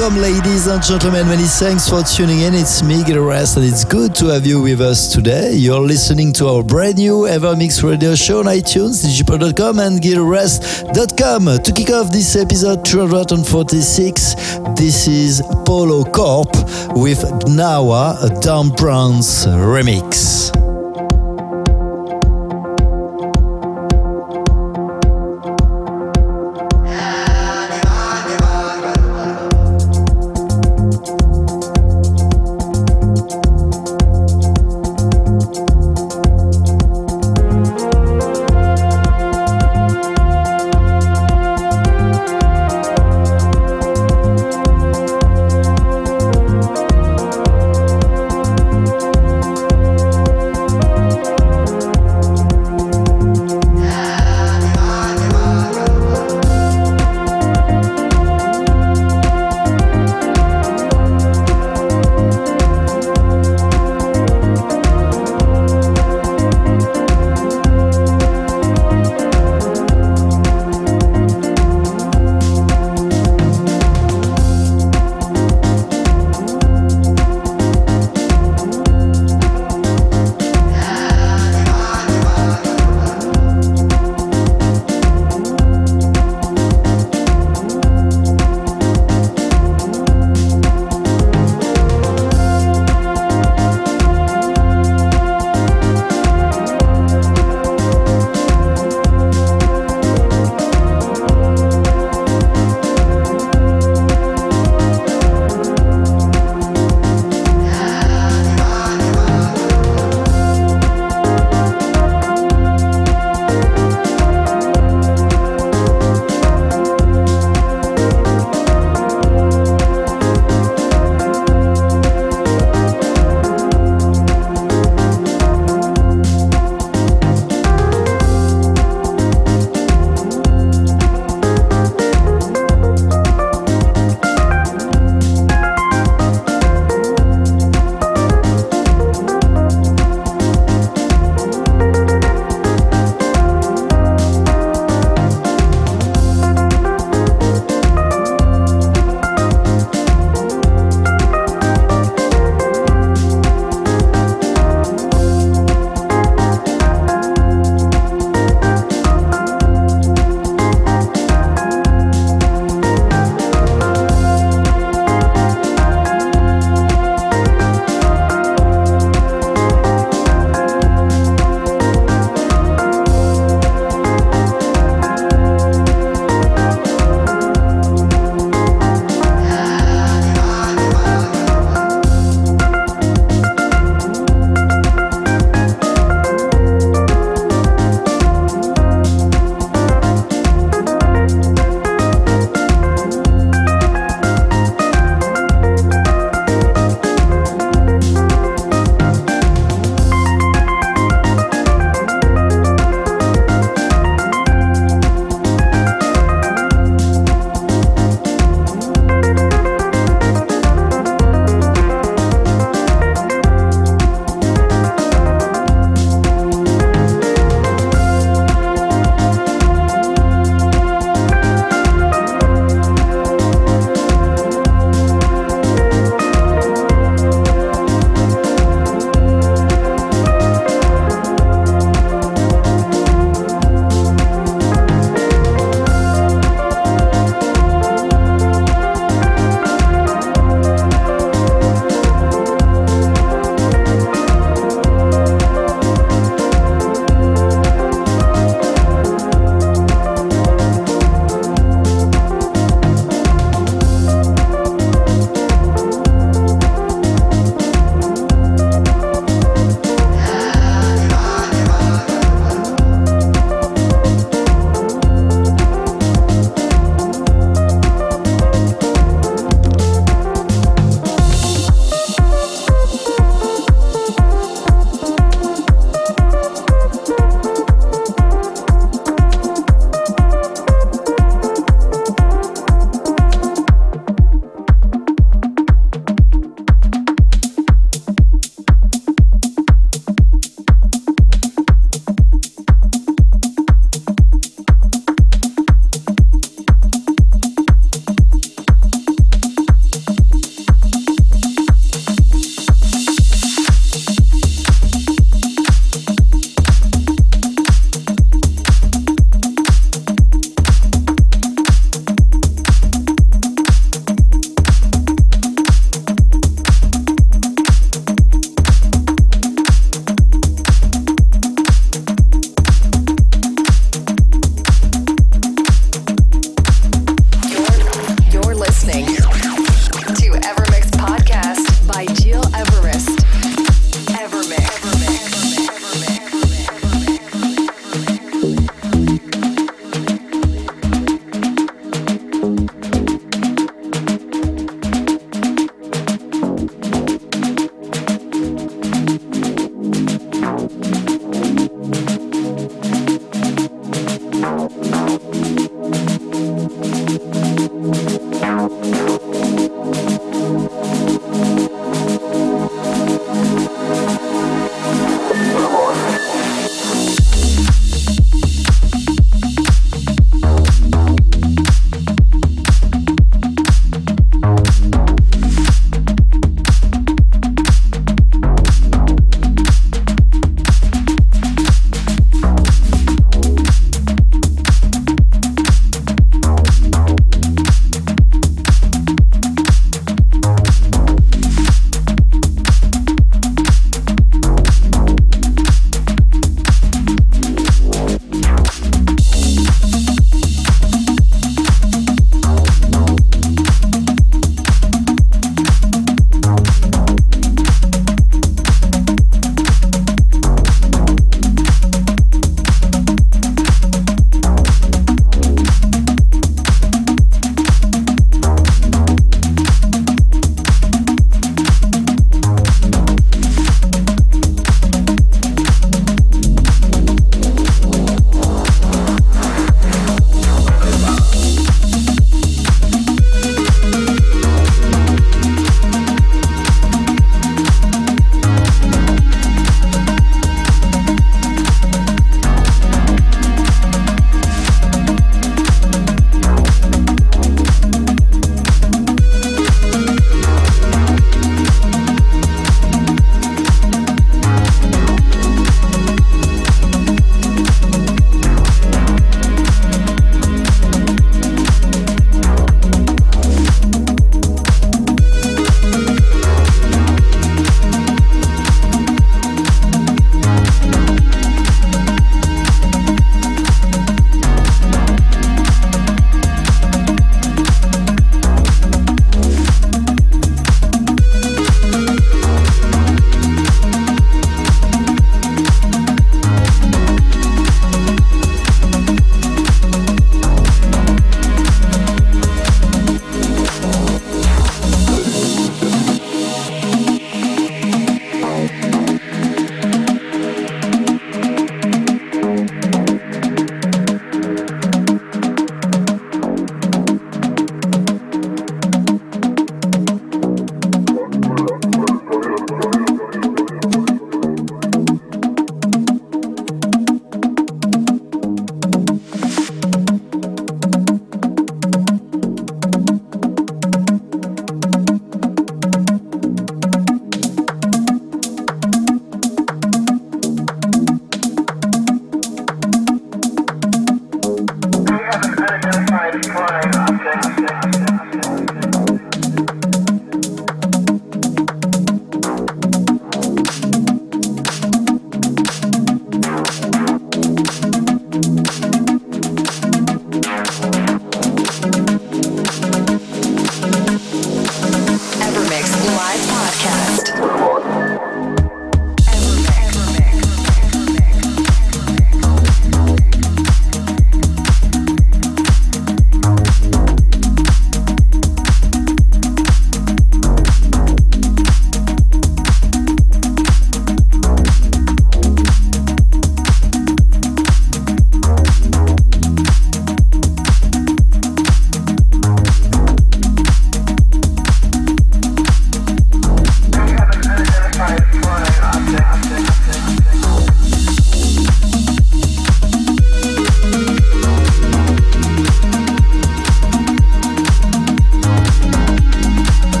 Welcome, ladies and gentlemen. Many thanks for tuning in. It's me, Everest, and it's good to have you with us today. You're listening to our brand new Evermix radio show on iTunes, digipod.com, and gileverest.com. To kick off this episode 246, this is Polo Corp with Gnawa, a Dan Browns remix.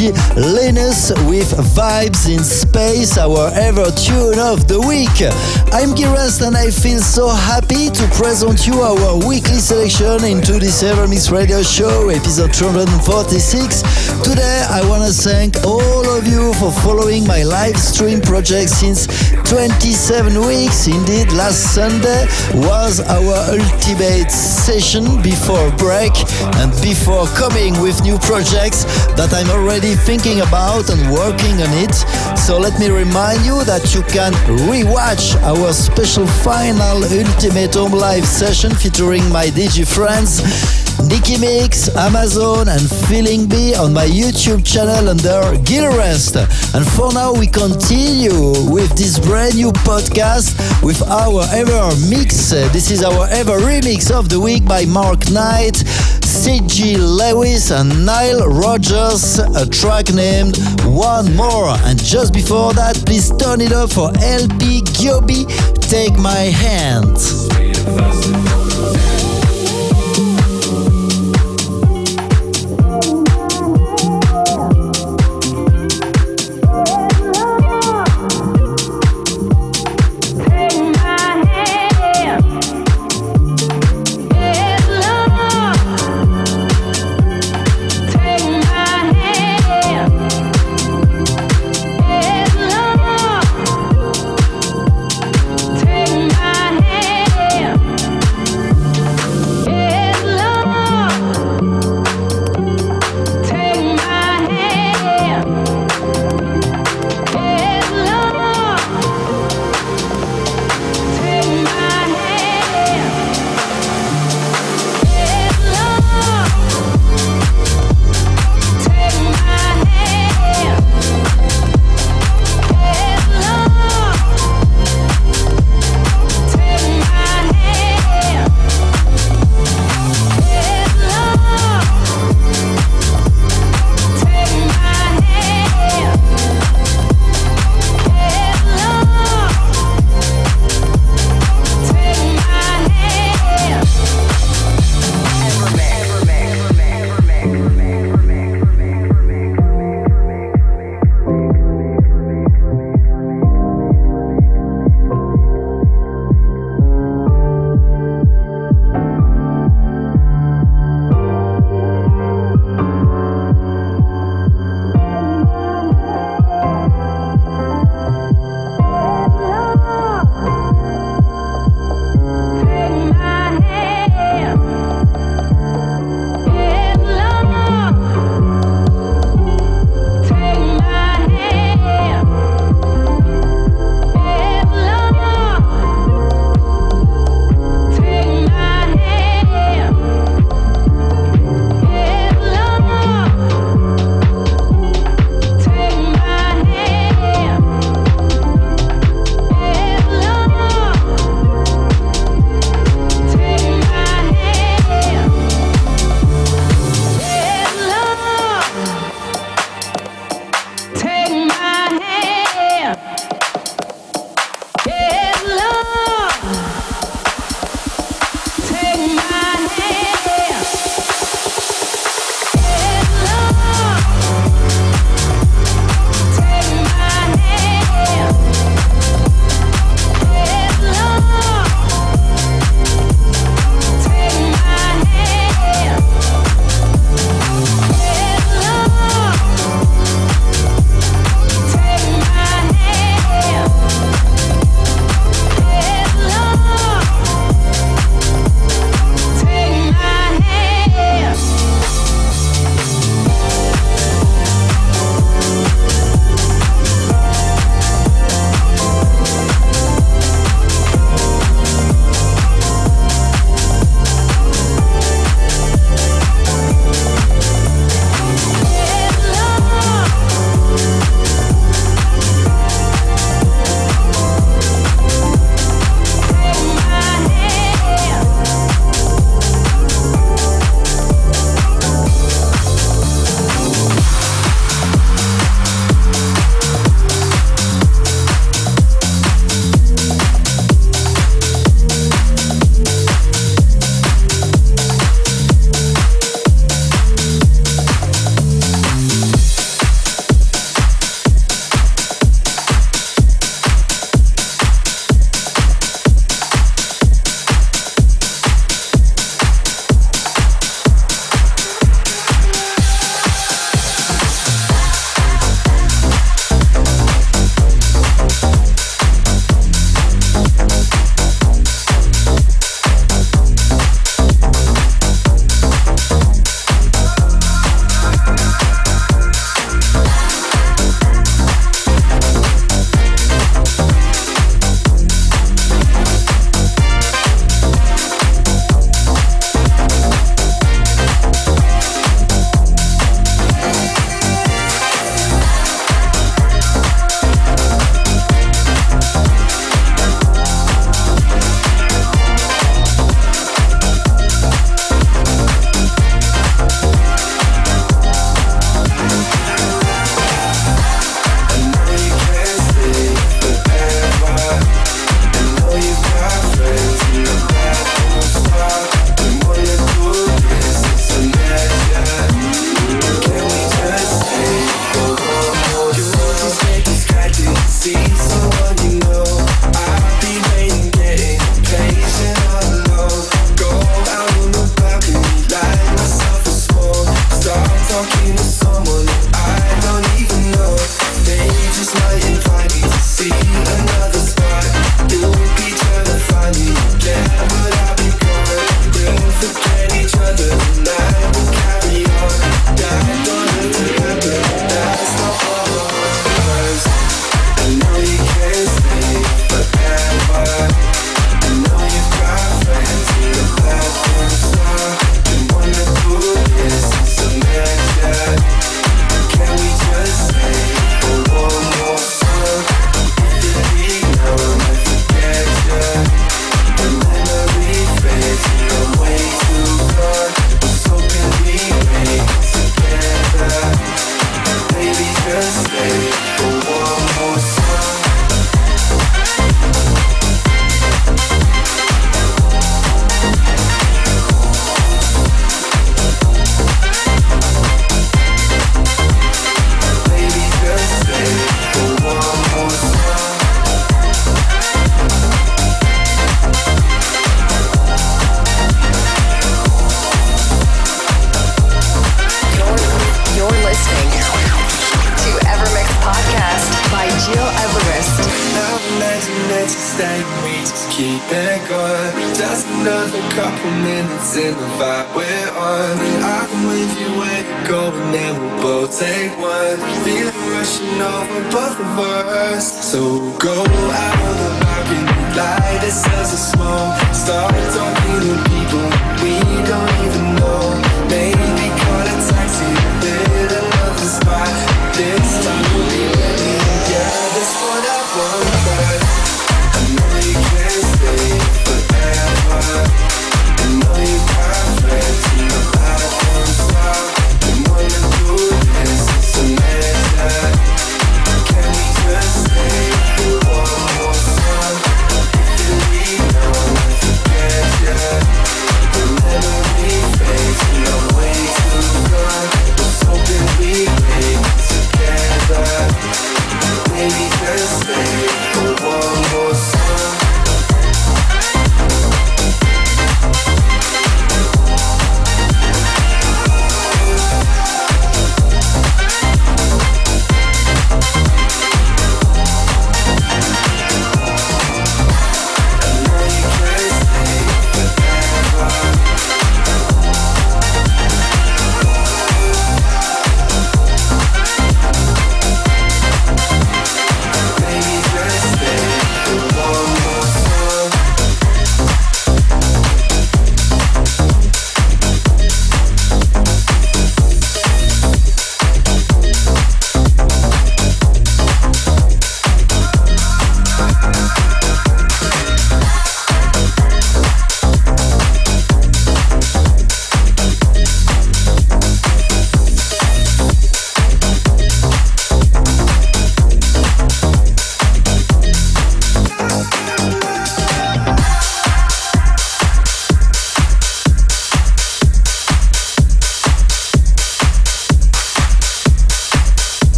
Linus with Vibes in Space, our ever tune of the week. I'm Girast and I feel so happy to present you our weekly selection into this Evermix Radio Show, episode 246. Today, I want to thank all of you for following my live stream project since 27 weeks. Indeed, last Sunday was our ultimate session before break and before coming with new projects that I'm already thinking about and working on it. So let me remind you that you can rewatch our special final Ultimate Home Live session featuring my DJ friends Nicky Mix, Amazon, and Feeling B on my YouTube channel under Gil Everest. And for now, we continue with this brand new podcast with our ever mix. This is our ever remix of the week by Mark Knight, C.G. Lewis, and Nile Rodgers, a track named One More. And just before that, please turn it up for LP Giobbi, Take My Hand.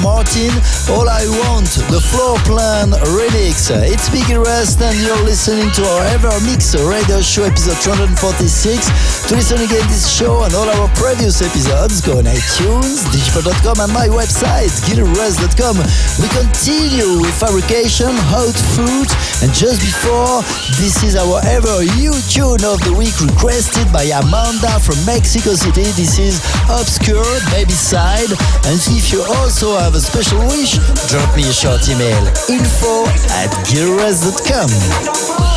Martin, All I Want, the Floor Plan remix. It's Biggie Rest and you're listening to our Ever Mix radio show episode 246. To listen again this show and all our previous episodes, go on iTunes, digipod.com and my website, GilEverest.com. We continue with fabrication, hot food, and just before, this is our ever you tune of the week requested by Amanda from Mexico City. This is Obscure Baby Side. And if you also have a special wish, drop me a short email info at gileverest.com.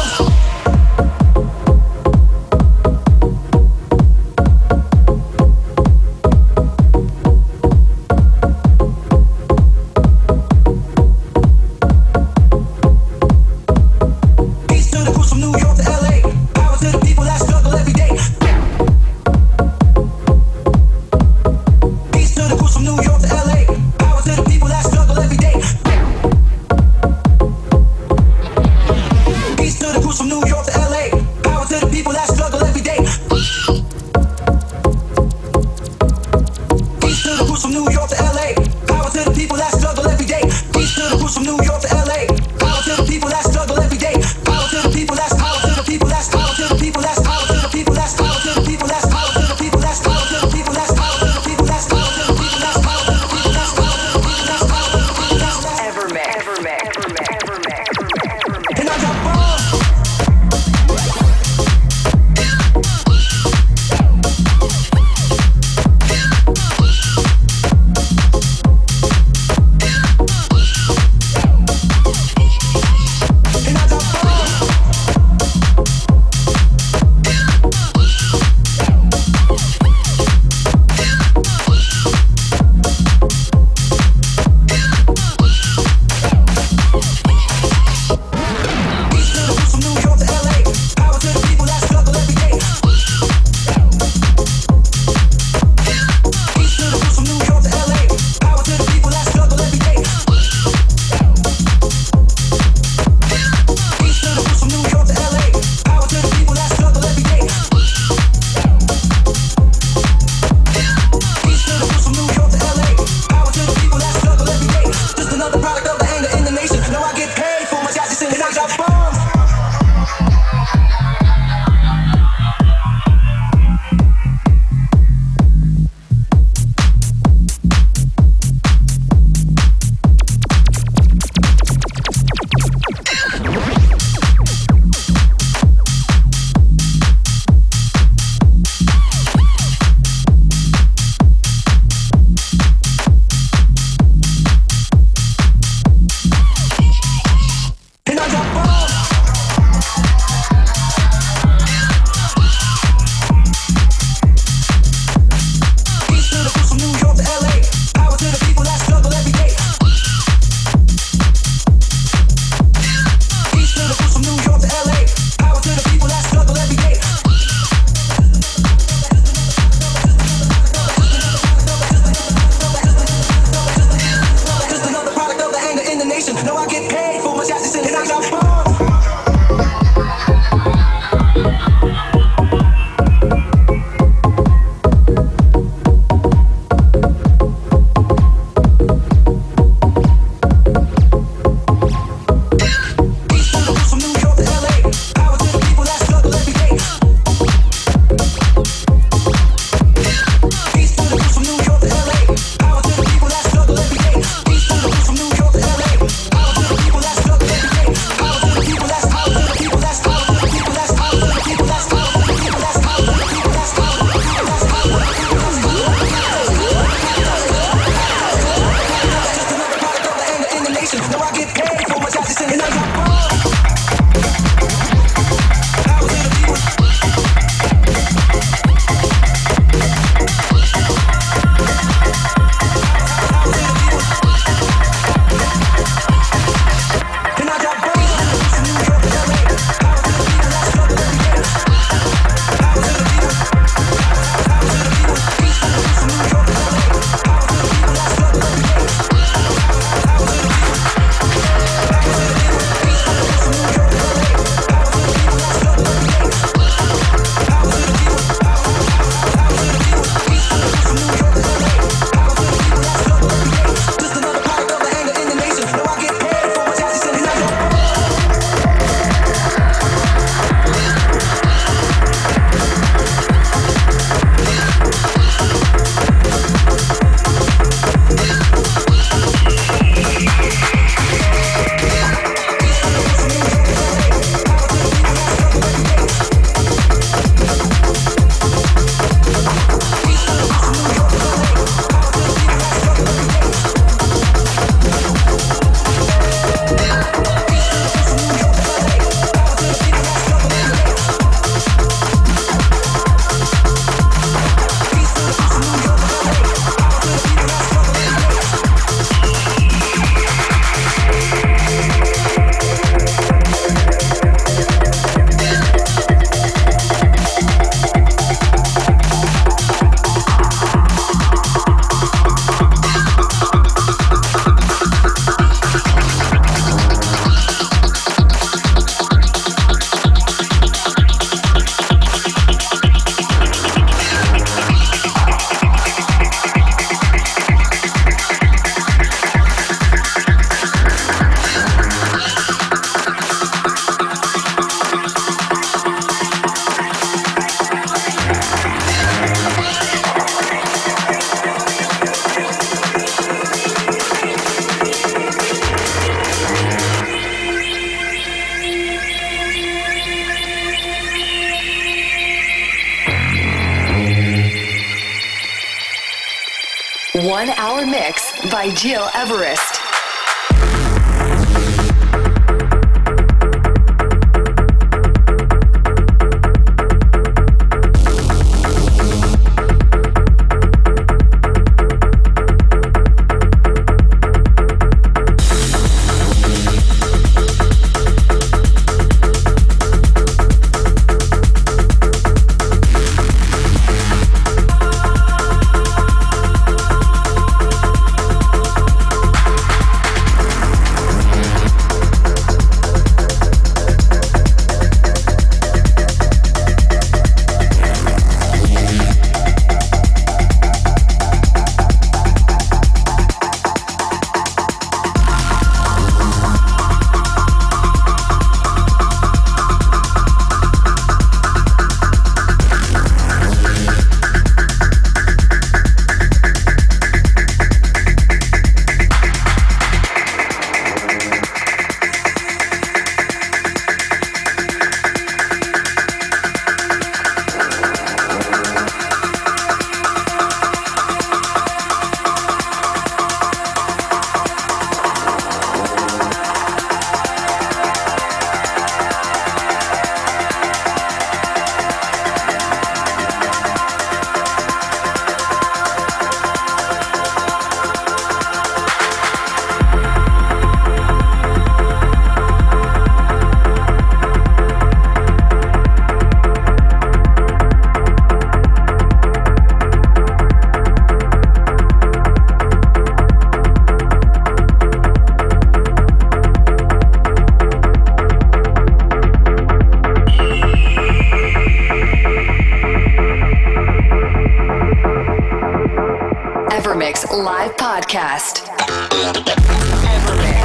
everywhere.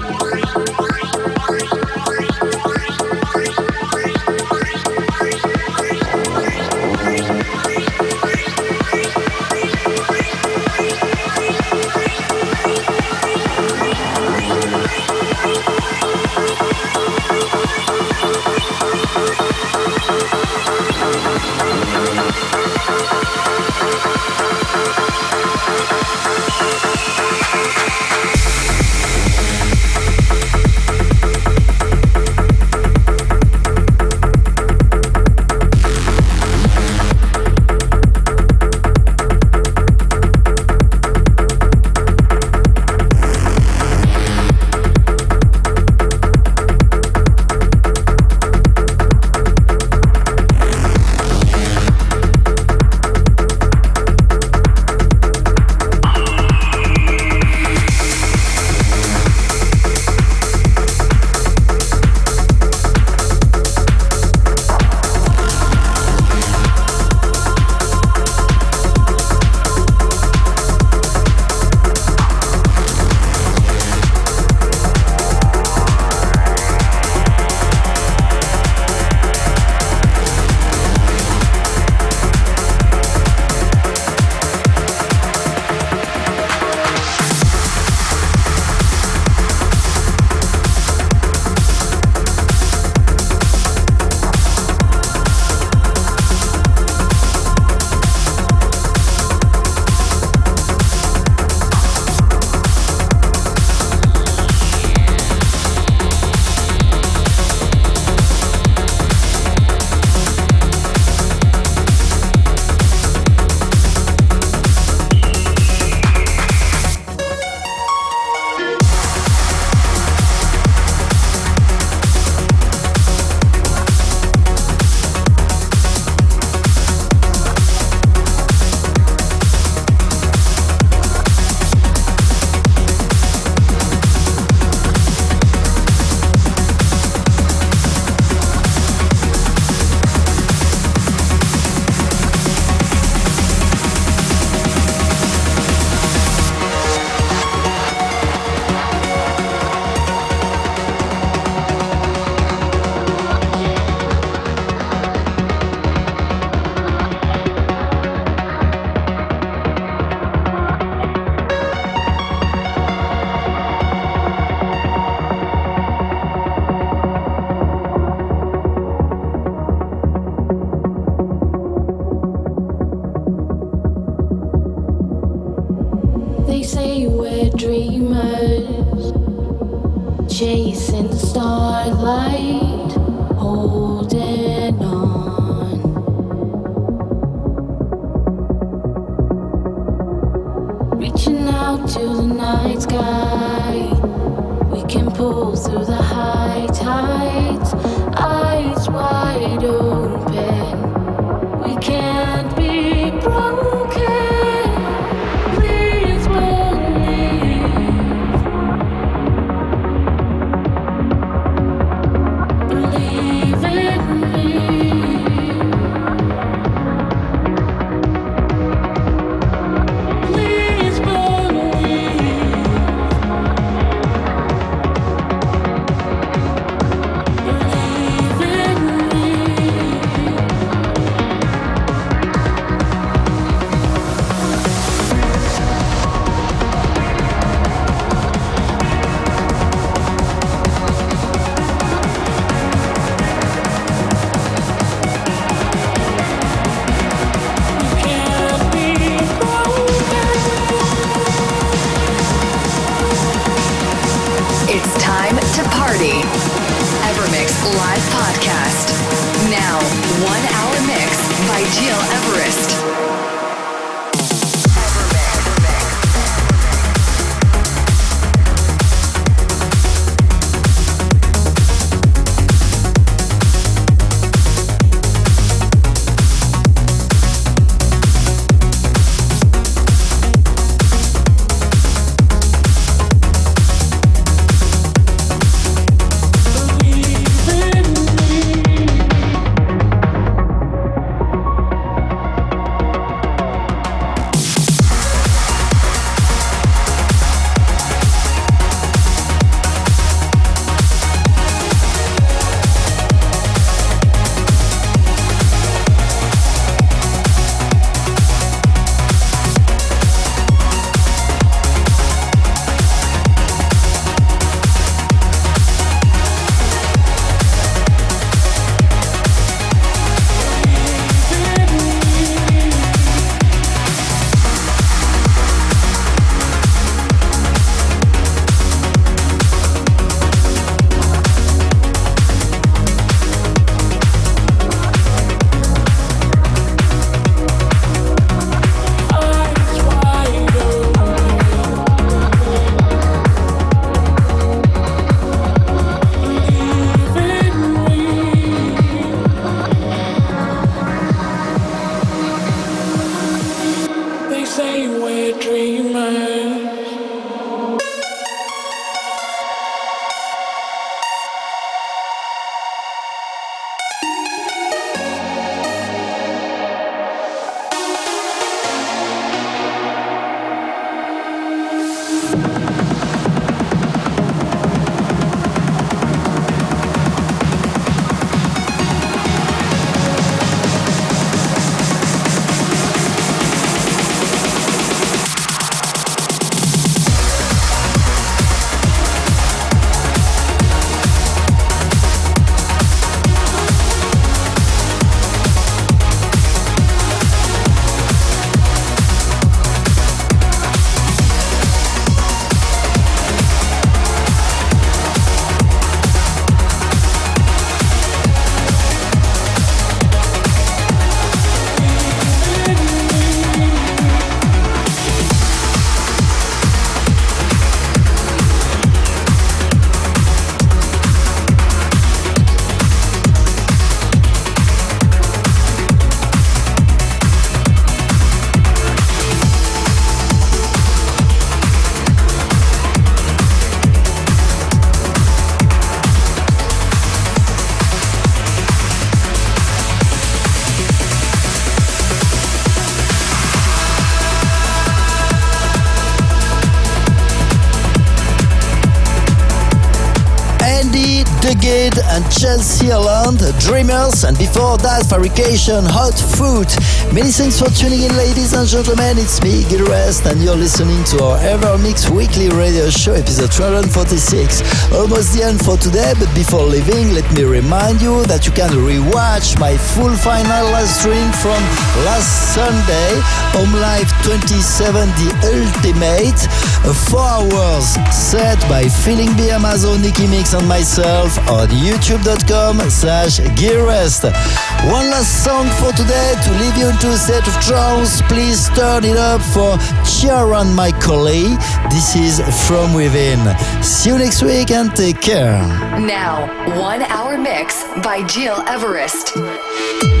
Streets. And Chelsea Holland, Dreamers, and before that, Fabrication, Hot Food. Many thanks for tuning in, ladies and gentlemen. It's me, Gil Everest, and you're listening to our EverMix Weekly Radio Show, episode 246. Almost the end for today, but before leaving, let me remind you that you can rewatch my full final live stream from last Sunday, Home Live 27, The Ultimate, a four hours set by Feeling B Amazon, Nicky Mix, and myself on youtube.com slash gileverest. One last song for today to leave you into a set of trance. Please turn it up for Ciaran Michaeli. This is From Within. See you next week and take care. Now, one hour mix by Gil Everest.